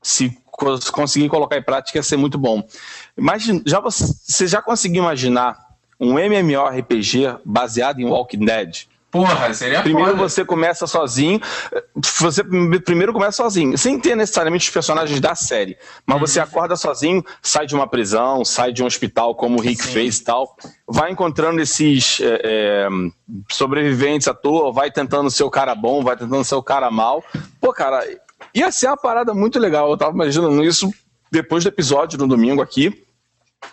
se conseguir colocar em prática ia ser muito bom. Imagina, já você, você já conseguiu imaginar um MMORPG baseado em Walking Dead? Porra, seria Primeiro foda. você começa sozinho. você primeiro começa sozinho, sem ter necessariamente os personagens da série, mas uhum. você acorda sozinho, sai de uma prisão, sai de um hospital como o Rick Sim. fez e tal, vai encontrando esses é, é, sobreviventes à toa, vai tentando ser o cara bom, vai tentando ser o cara mal. Pô, cara, ia ser uma parada muito legal. Eu tava imaginando isso depois do episódio no domingo aqui.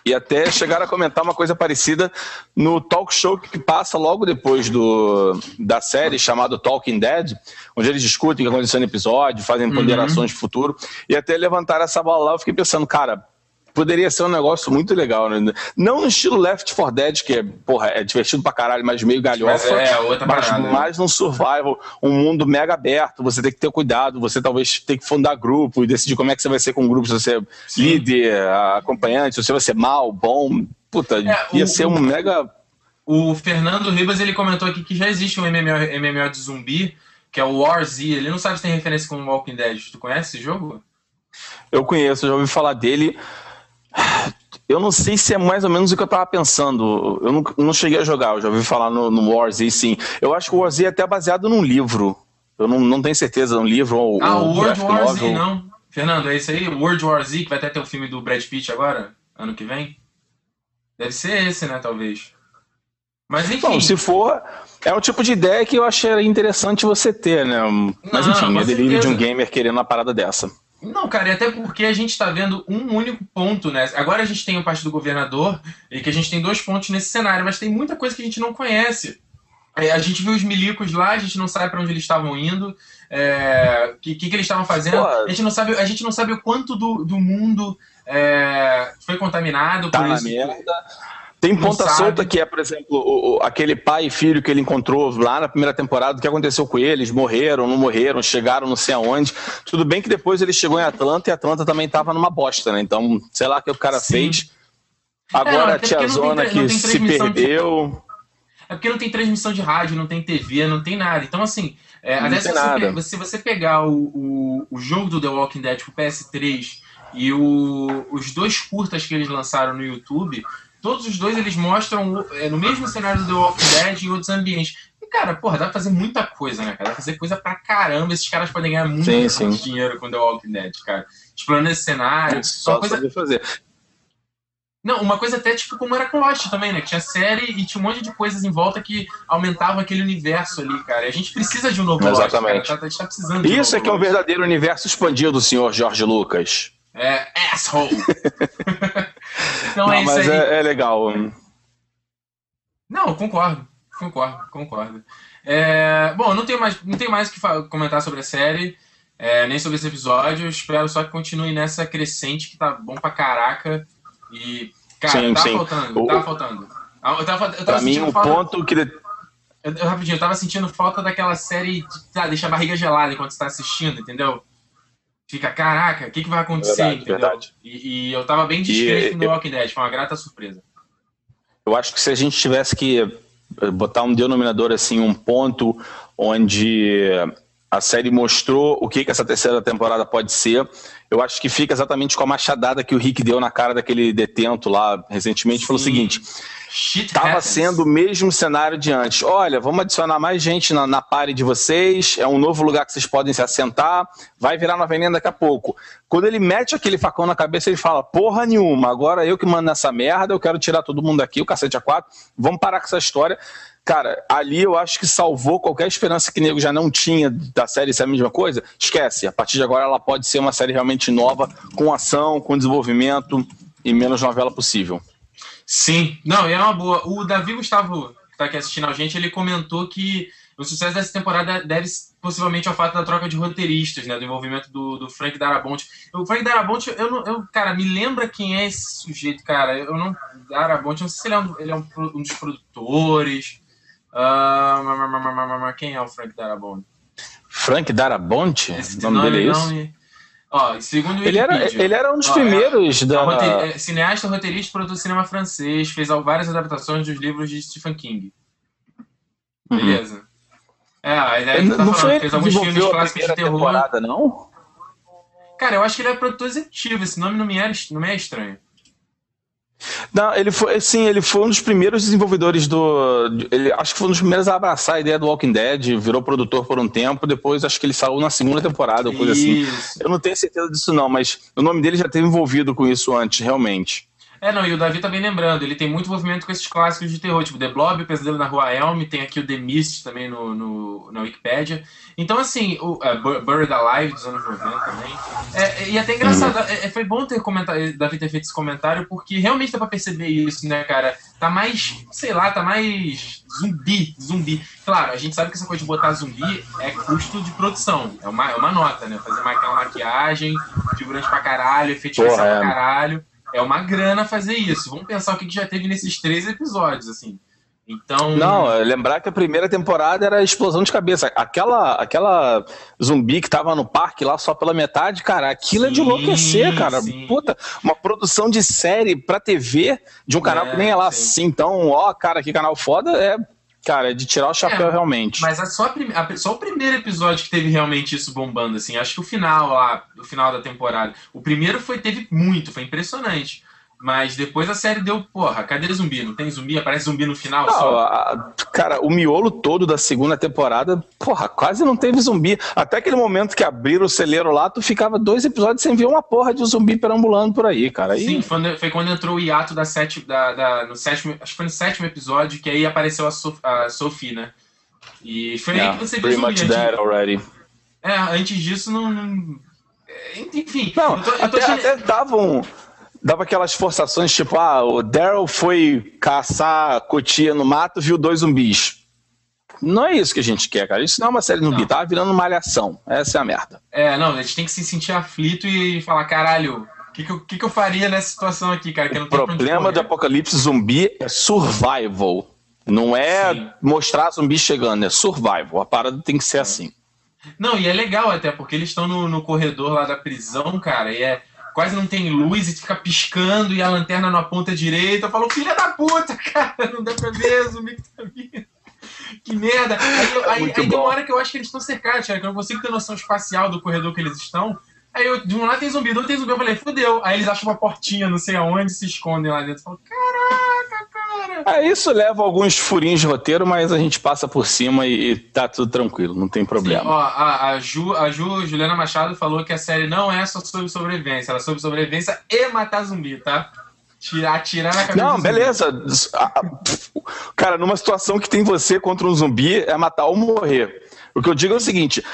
E até chegaram a comentar uma coisa parecida no talk show que passa logo depois do, da série, chamado Talking Dead, onde eles discutem o que aconteceu no episódio, fazem uhum. ponderações uhum. de futuro. E até levantar essa bola lá, eu fiquei pensando, cara, poderia ser um negócio muito legal, né? Não no estilo Left 4 Dead, que é, porra, é divertido pra caralho, mas meio galhofa. Mas, é, outra mas parada, mais num survival, um mundo mega aberto, você tem que ter cuidado, você talvez tem que fundar grupo e decidir como é que você vai ser com o grupo, se você é Sim. líder, acompanhante, se você vai ser mal, bom. Puta, é, ia o, ser um mega. O Fernando Ribas ele comentou aqui que já existe um MMO, MMO de zumbi, que é o War Z. Ele não sabe se tem referência com o Walking Dead. Tu conhece esse jogo? Eu conheço, já ouvi falar dele. Eu não sei se é mais ou menos o que eu tava pensando. Eu não, não cheguei a jogar, eu já ouvi falar no, no Warzy, sim. Eu acho que o Warzy é até baseado num livro. Eu não, não tenho certeza, um livro ou. Ah, o World War Z, não. Fernando, é isso aí? World War Z, que vai até ter o filme do Brad Pitt agora, ano que vem? Deve ser esse, né, talvez. Mas enfim. Bom, se for, é um tipo de ideia que eu achei interessante você ter, né? Mas não, enfim, é delírio de um gamer querendo uma parada dessa. Não, cara, e até porque a gente está vendo um único ponto, né? Agora a gente tem a parte do governador e que a gente tem dois pontos nesse cenário, mas tem muita coisa que a gente não conhece. É, a gente viu os milicos lá, a gente não sabe para onde eles estavam indo, o é, que, que, que, eles estavam fazendo. A gente não sabe, a gente não sabe o quanto do, do mundo é, foi contaminado. Tá por isso. merda. Tem ponta solta que é, por exemplo, o, o, aquele pai e filho que ele encontrou lá na primeira temporada, o que aconteceu com eles? Morreram, não morreram, chegaram não sei aonde. Tudo bem que depois ele chegou em Atlanta e Atlanta também estava numa bosta, né? Então, sei lá o que o cara Sim. fez. Agora é, a tia Zona que se perdeu. De... É porque não tem transmissão de rádio, não tem TV, não tem nada. Então, assim, é, até se você, se você pegar o, o, o, jogo do The Walking Dead pro PS3 e o, os dois curtas que eles lançaram no YouTube, todos os dois eles mostram é, no mesmo cenário do The Walking Dead em outros ambientes. E, cara, porra, dá pra fazer muita coisa, né, cara? Dá pra fazer coisa pra caramba. Esses caras podem ganhar muito sim, sim. dinheiro com The Walking Dead, cara. Explorando esse cenário. É, só coisa... fazer. Não, uma coisa até tipo como era com Lost também, né? Que tinha série e tinha um monte de coisas em volta que aumentavam aquele universo ali, cara. E a gente precisa de um novo Exatamente. Lost, cara. A gente tá precisando de Isso um é que é o verdadeiro universo expandido, senhor Jorge Lucas. É, asshole! então é Não, é isso mas aí. É, é legal. Não, concordo. Concordo, concordo. É, bom, não tenho mais, não tenho mais o que comentar sobre a série, é, nem sobre esse episódio. Espero só que continue nessa crescente que tá bom pra caraca. E, cara, sim, tá sim. faltando, o, tá faltando. Ah, eu tava, eu tava pra mim, o falta... ponto que. Eu, eu, rapidinho, eu tava sentindo falta daquela série de tá, deixa a barriga gelada enquanto você tá assistindo, entendeu? Fica, caraca, o que, que vai acontecer? Verdade, verdade. E, e, eu tava bem descrente no Walking Dead, foi uma grata surpresa. Eu acho que se a gente tivesse que botar um denominador assim, um ponto onde a série mostrou o que, que essa terceira temporada pode ser. Eu acho que fica exatamente com a machadada que o Rick deu na cara daquele detento lá recentemente. Sim. Falou o seguinte: estava sendo o mesmo cenário de antes. Olha, vamos adicionar mais gente na, na pare de vocês, é um novo lugar que vocês podem se assentar, vai virar uma venenda daqui a pouco. Quando ele mete aquele facão na cabeça, ele fala: porra nenhuma, agora eu que mando nessa merda, eu quero tirar todo mundo daqui, o cacete a quatro, vamos parar com essa história. Cara, ali eu acho que salvou qualquer esperança que o nego já não tinha da série ser a mesma coisa. Esquece, a partir de agora ela pode ser uma série realmente nova, com ação, com desenvolvimento e menos novela possível. Sim, não, e é uma boa. O Davi Gustavo, que está aqui assistindo a gente, ele comentou que o sucesso dessa temporada deve possivelmente ao fato da troca de roteiristas, né? Do envolvimento do, do Frank Darabont. O Frank Darabont, eu, não, eu, cara, me lembra quem é esse sujeito, cara. Eu não. Darabont, não sei se ele é um, ele é um, um dos produtores. Uh, quem é o Frank Darabont? Frank Darabont? o nome, nome dele é isso? Ó, segundo ele era, ele era um dos ó, primeiros é, da. Roteir, é, cineasta, roteirista, produtor de cinema francês, fez várias adaptações dos livros de Stephen King. Uhum. Beleza. É, a ideia que tá não falando, fez alguns filmes clássicos de terror. Não? Cara, eu acho que ele é produtor executivo, esse nome não me é, não me é estranho. Não, ele foi, sim, ele foi um dos primeiros desenvolvedores do. Ele, acho que foi um dos primeiros a abraçar a ideia do Walking Dead, virou produtor por um tempo, depois acho que ele saiu na segunda temporada, ou coisa assim. Eu não tenho certeza disso, não, mas o nome dele já esteve envolvido com isso antes, realmente. É, não, e o Davi tá bem lembrando, ele tem muito envolvimento com esses clássicos de terror, tipo The Blob, Pesadelo na Rua Elm, tem aqui o The Mist também no, no na Wikipedia. Então, assim, o uh, Buried Alive dos anos 90 também. É, e até engraçado, é, foi bom ter comentado, Davi ter feito esse comentário, porque realmente dá pra perceber isso, né, cara? Tá mais, sei lá, tá mais zumbi, zumbi. Claro, a gente sabe que essa coisa de botar zumbi é custo de produção, é uma, é uma nota, né? Fazer aquela maquiagem, figurante pra caralho, efeito especial pra caralho é uma grana fazer isso. Vamos pensar o que já teve nesses três episódios, assim. Então. Não, é lembrar que a primeira temporada era explosão de cabeça. Aquela, aquela zumbi que tava no parque lá só pela metade, cara, aquilo sim, é de enlouquecer, cara. Sim. Puta, uma produção de série pra TV de um canal é, que nem é lá sim. assim. Então, ó, cara, que canal foda é Cara, é de tirar o chapéu é, realmente. Mas é só, a, a, só o primeiro episódio que teve realmente isso bombando, assim. Acho que o final lá, o final da temporada. O primeiro foi teve muito, foi impressionante. Mas depois a série deu, porra, cadê zumbi? Não tem zumbi? Aparece zumbi no final? Não, só? A, cara, o miolo todo da segunda temporada, porra, quase não teve zumbi. Até aquele momento que abriram o celeiro lá, tu ficava dois episódios sem ver uma porra de zumbi perambulando por aí, cara. Aí... Sim, foi, foi, quando entrou o hiato da, sete, da, da, no sétimo, acho que foi no sétimo episódio, que aí apareceu a, Sof, a Sophie, né? E foi yeah, aí que você viu zumbi. Much antes, already. É, antes disso não... não enfim, não, eu tô, eu tô até, até davam dava aquelas forçações, tipo, ah, o Daryl foi caçar cotia no mato, viu dois zumbis. Não é isso que a gente quer, cara. Isso não é uma série zumbi, tá virando malhação. Essa é a merda. É, não, a gente tem que se sentir aflito e falar, caralho, o que, que, eu, que, que eu faria nessa situação aqui, cara? o problema do apocalipse zumbi é survival. Não é Sim. mostrar zumbi chegando, é survival. A parada tem que ser é. assim. Não, e é legal até, porque eles estão no, no corredor lá da prisão, cara, e é quase não tem luz e fica piscando e a lanterna não aponta direita. Eu falo, filha da puta, cara, não dá pra ver, zumbi que tá vindo. Que merda. Aí, aí, aí tem uma hora que eu acho que eles estão cercados, cara, que eu não consigo ter noção espacial do corredor que eles estão. Aí eu, de um lado tem zumbi, do outro tem zumbi. Eu falei, fudeu. Aí eles acham uma portinha, não sei aonde, se escondem lá dentro. Eu falo, caraca, cara. É, isso leva alguns furinhos de roteiro, mas a gente passa por cima e, e tá tudo tranquilo, não tem problema. Sim, ó, a, a, Ju, a Ju, Juliana Machado, falou que a série não é só sobre sobrevivência, ela é sobre sobrevivência e matar zumbi, tá? Tirar, tirar na cabeça. Não, beleza. Cara, numa situação que tem você contra um zumbi, é matar ou morrer. O que eu digo é o seguinte: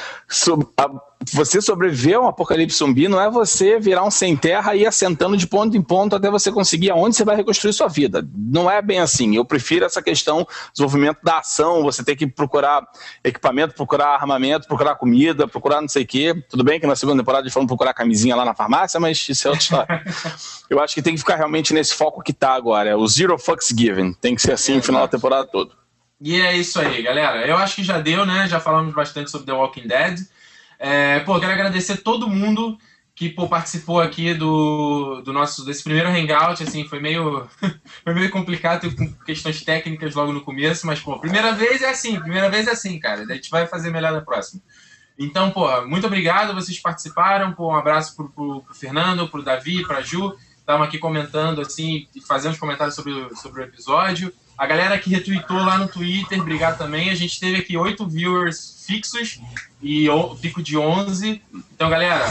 você sobreviver a um apocalipse zumbi não é você virar um sem terra e ir assentando de ponto em ponto até você conseguir aonde você vai reconstruir sua vida. Não é bem assim. Eu prefiro essa questão desenvolvimento da ação, você tem que procurar equipamento, procurar armamento, procurar comida, procurar não sei o quê. Tudo bem que na segunda temporada eles foram procurar camisinha lá na farmácia, mas isso é outra história. eu acho que tem que ficar realmente nesse foco que tá agora. É o zero fucks given. Tem que ser assim no final da temporada toda. E é isso aí, galera. Eu acho que já deu, né? Já falamos bastante sobre The Walking Dead. É, pô, quero agradecer todo mundo que pô, participou aqui do, do nosso desse primeiro hangout, assim, foi meio foi meio complicado, teve questões técnicas logo no começo, mas pô, primeira vez é assim, primeira vez é assim, cara. A gente vai fazer melhor na próxima. Então, pô, muito obrigado, vocês participaram, pô, um abraço pro, pro, pro Fernando, pro Davi, pra Ju, estavam aqui comentando assim, fazendo os comentários sobre, sobre o episódio. A galera que retweetou lá no Twitter, obrigado também. A gente teve aqui oito viewers fixos e fico de 11. Então, galera,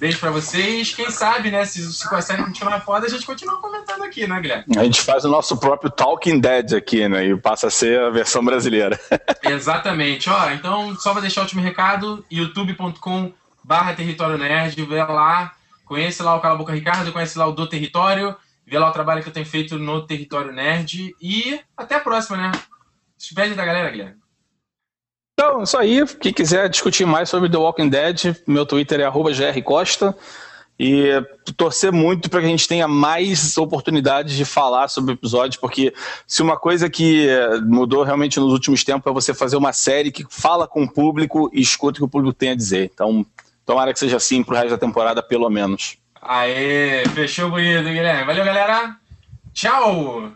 beijo pra vocês. Quem sabe, né, se, se a série continuar foda, a gente continua comentando aqui, né, Guilherme? A gente faz o nosso próprio Talking Dead aqui, né, e passa a ser a versão brasileira. Exatamente. Ó, então, só pra deixar o último recado, youtube.com barra Território Nerd, vê lá, conhece lá o Cala Boca Ricardo, conhece lá o Do Território, ver lá o trabalho que eu tenho feito no Território Nerd. E até a próxima, né? Despede da galera, Guilherme. Então, isso aí. Quem quiser discutir mais sobre The Walking Dead, meu Twitter é grcosta. E torcer muito para que a gente tenha mais oportunidades de falar sobre o episódio, porque se uma coisa que mudou realmente nos últimos tempos é você fazer uma série que fala com o público e escuta o que o público tem a dizer. Então, tomara que seja assim pro resto da temporada, pelo menos. Aê, fechou bonito, Guilherme. Valeu, galera. Tchau!